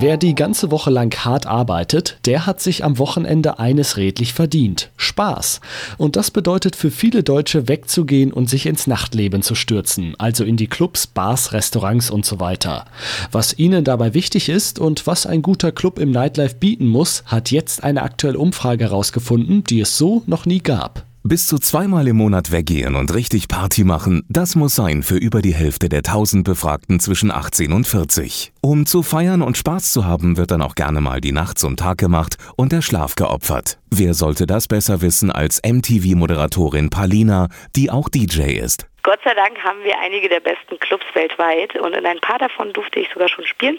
Wer die ganze Woche lang hart arbeitet, der hat sich am Wochenende eines redlich verdient. Spaß. Und das bedeutet für viele Deutsche wegzugehen und sich ins Nachtleben zu stürzen, also in die Clubs, Bars, Restaurants und so weiter. Was ihnen dabei wichtig ist und was ein guter Club im Nightlife bieten muss, hat jetzt eine aktuelle Umfrage herausgefunden, die es so noch nie gab. Bis zu zweimal im Monat weggehen und richtig Party machen, das muss sein für über die Hälfte der 1000 Befragten zwischen 18 und 40. Um zu feiern und Spaß zu haben, wird dann auch gerne mal die Nacht zum Tag gemacht und der Schlaf geopfert. Wer sollte das besser wissen als MTV-Moderatorin Palina, die auch DJ ist? Gott sei Dank haben wir einige der besten Clubs weltweit und in ein paar davon durfte ich sogar schon spielen.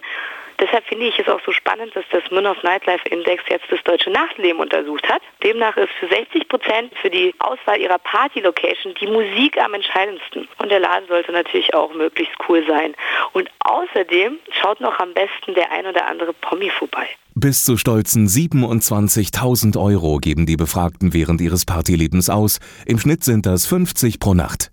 Deshalb finde ich es auch so spannend, dass das Münhof Nightlife Index jetzt das deutsche Nachtleben untersucht hat. Demnach ist für 60 Prozent für die Auswahl ihrer Party-Location die Musik am entscheidendsten. Und der Laden sollte natürlich auch möglichst cool sein. Und außerdem schaut noch am besten der ein oder andere Pommi vorbei. Bis zu stolzen 27.000 Euro geben die Befragten während ihres Partylebens aus. Im Schnitt sind das 50 pro Nacht.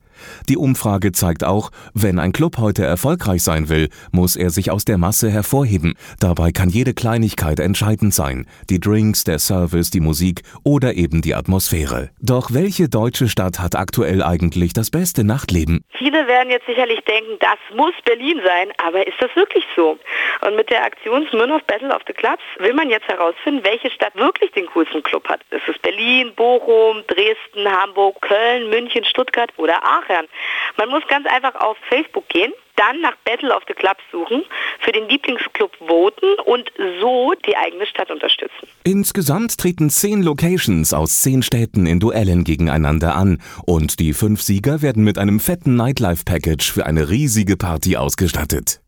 Die Umfrage zeigt auch, wenn ein Club heute erfolgreich sein will, muss er sich aus der Masse hervorheben. Dabei kann jede Kleinigkeit entscheidend sein. Die Drinks, der Service, die Musik oder eben die Atmosphäre. Doch welche deutsche Stadt hat aktuell eigentlich das beste Nachtleben? Viele werden jetzt sicherlich denken, das muss Berlin sein, aber ist das wirklich so? Und mit der Aktion Smirnoff Battle of the Clubs will man jetzt herausfinden, welche Stadt wirklich den coolsten Club hat. Ist es Berlin, Bochum, Dresden, Hamburg, Köln, München, Stuttgart oder Aachen? Man muss ganz einfach auf Facebook gehen, dann nach Battle of the Clubs suchen, für den Lieblingsclub voten und so die eigene Stadt unterstützen. Insgesamt treten zehn Locations aus zehn Städten in Duellen gegeneinander an und die fünf Sieger werden mit einem fetten Nightlife-Package für eine riesige Party ausgestattet.